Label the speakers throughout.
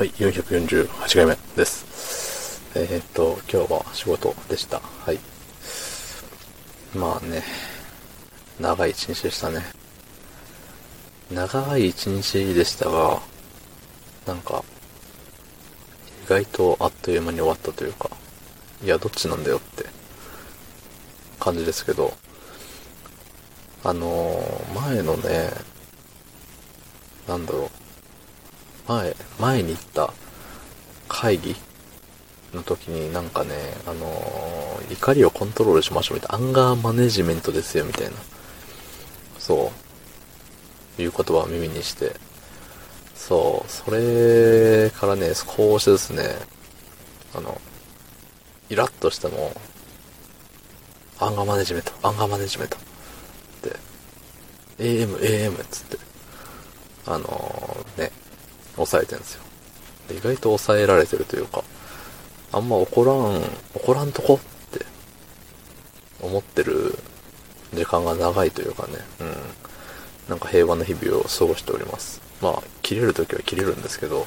Speaker 1: はい、448回目です。えー、っと、今日は仕事でした。はい。まあね、長い一日でしたね。長い一日でしたが、なんか、意外とあっという間に終わったというか、いや、どっちなんだよって感じですけど、あのー、前のね、なんだろう、前、前に行った会議の時になんかね、あのー、怒りをコントロールしましょうみたいな、アンガーマネジメントですよみたいな、そう、いう言葉を耳にして、そう、それからね、少しですね、あの、イラッとしても、アンガーマネジメント、アンガーマネジメントって、AM、AM っつって、あのー、ね、抑えてるんですよ。意外と抑えられてるというか、あんま怒らん、怒らんとこって思ってる時間が長いというかね、うん。なんか平和な日々を過ごしております。まあ、切れるときは切れるんですけど、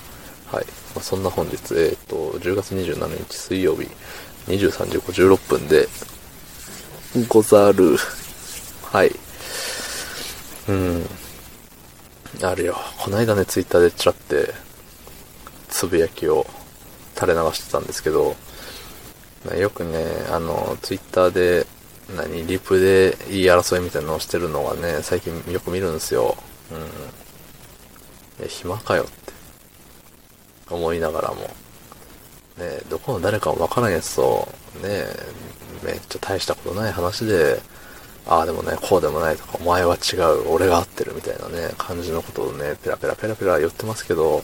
Speaker 1: はい。まあ、そんな本日、えっ、ー、と、10月27日水曜日、23時56分で、ござる。はい。うん。あるよ。この間ね、ツイッターでちらって、つぶやきを垂れ流してたんですけど、よくね、あの、ツイッターで、何、リプで言い争いみたいなのをしてるのがね、最近よく見るんですよ。うん。いや、暇かよって。思いながらも。ねどこの誰かもわからんやつと、ねめっちゃ大したことない話で、ああでもね、こうでもないとか、お前は違う、俺が合ってるみたいなね、感じのことをね、ペラペラペラペラ言ってますけど、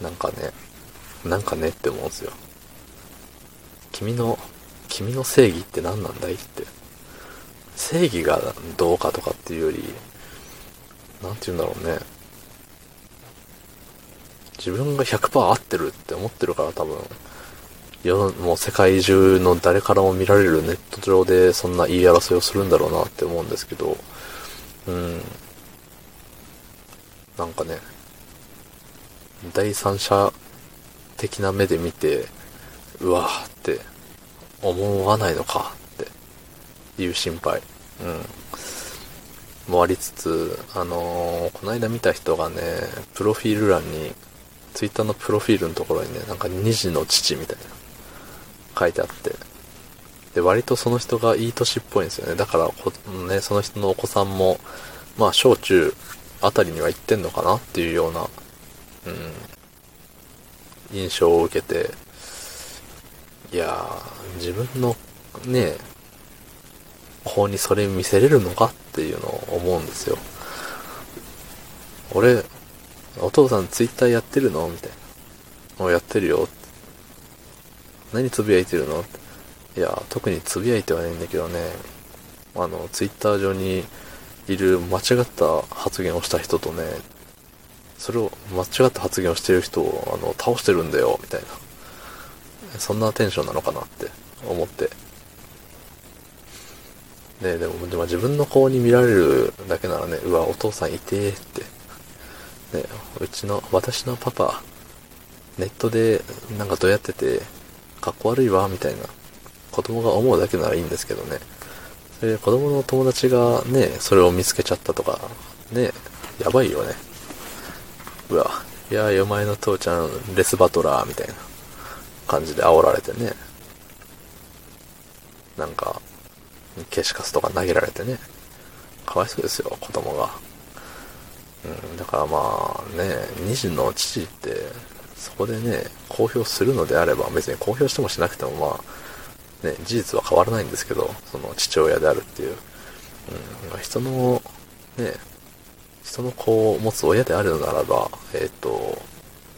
Speaker 1: なんかね、なんかねって思うんですよ。君の、君の正義って何なんだいって。正義がどうかとかっていうより、なんて言うんだろうね。自分が100%合ってるって思ってるから多分、世のもう世界中の誰からも見られるネット上でそんな言い争いをするんだろうなって思うんですけど、うん。なんかね、第三者的な目で見て、うわーって思わないのかっていう心配。うん。もありつつ、あのー、この間見た人がね、プロフィール欄に、ツイッターのプロフィールのところにね、なんか2児の父みたいな書いてあって、で、割とその人がいい年っぽいんですよね。だからこ、ね、その人のお子さんも、まあ、小中あたりには行ってんのかなっていうような、うん、印象を受けて、いやー、自分のね、方にそれ見せれるのかっていうのを思うんですよ。俺、お父さんツイッターやってるのみたいな。もうやってるよ。何つぶやいてるの？いや、特につぶやいてはないんだけどね、あの、ツイッター上にいる間違った発言をした人とね、それを間違った発言をしてる人を、あの、倒してるんだよ、みたいな。そんなテンションなのかなって思って。ねでも、でも自分の顔に見られるだけならね、うわ、お父さんいてーって。ねうちの、私のパパ、ネットでなんかどうやってて、かっこ悪いわ、みたいな、子供が思うだけならいいんですけどね。それで子供の友達がね、それを見つけちゃったとか、ね、やばいよね。うわ、いやお前の父ちゃん、レスバトラー、みたいな感じで煽られてね。なんか、消しカスとか投げられてね。かわいそうですよ、子供が。うん、だからまあね、2児の父って、そこでね、公表するのであれば、別に公表してもしなくてもまあ、ね、事実は変わらないんですけど、その父親であるっていう。うん、人の、ね、人の子を持つ親であるのならば、えっ、ー、と、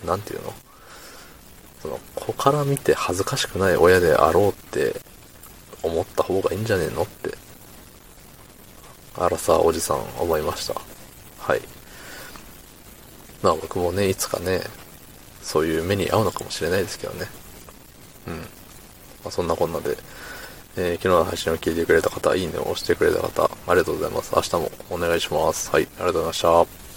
Speaker 1: なんていうの？その子から見て恥ずかしくない親であろうって思った方がいいんじゃねえのって、あらさおじさん思いました。はい。まあ僕もね、いつかね、そういう目に合うのかもしれないですけどね。うん。まあ、そんなこんなで、えー、昨日の配信を聞いてくれた方、いいねを押してくれた方、ありがとうございます。明日もお願いします。はい、ありがとうございました。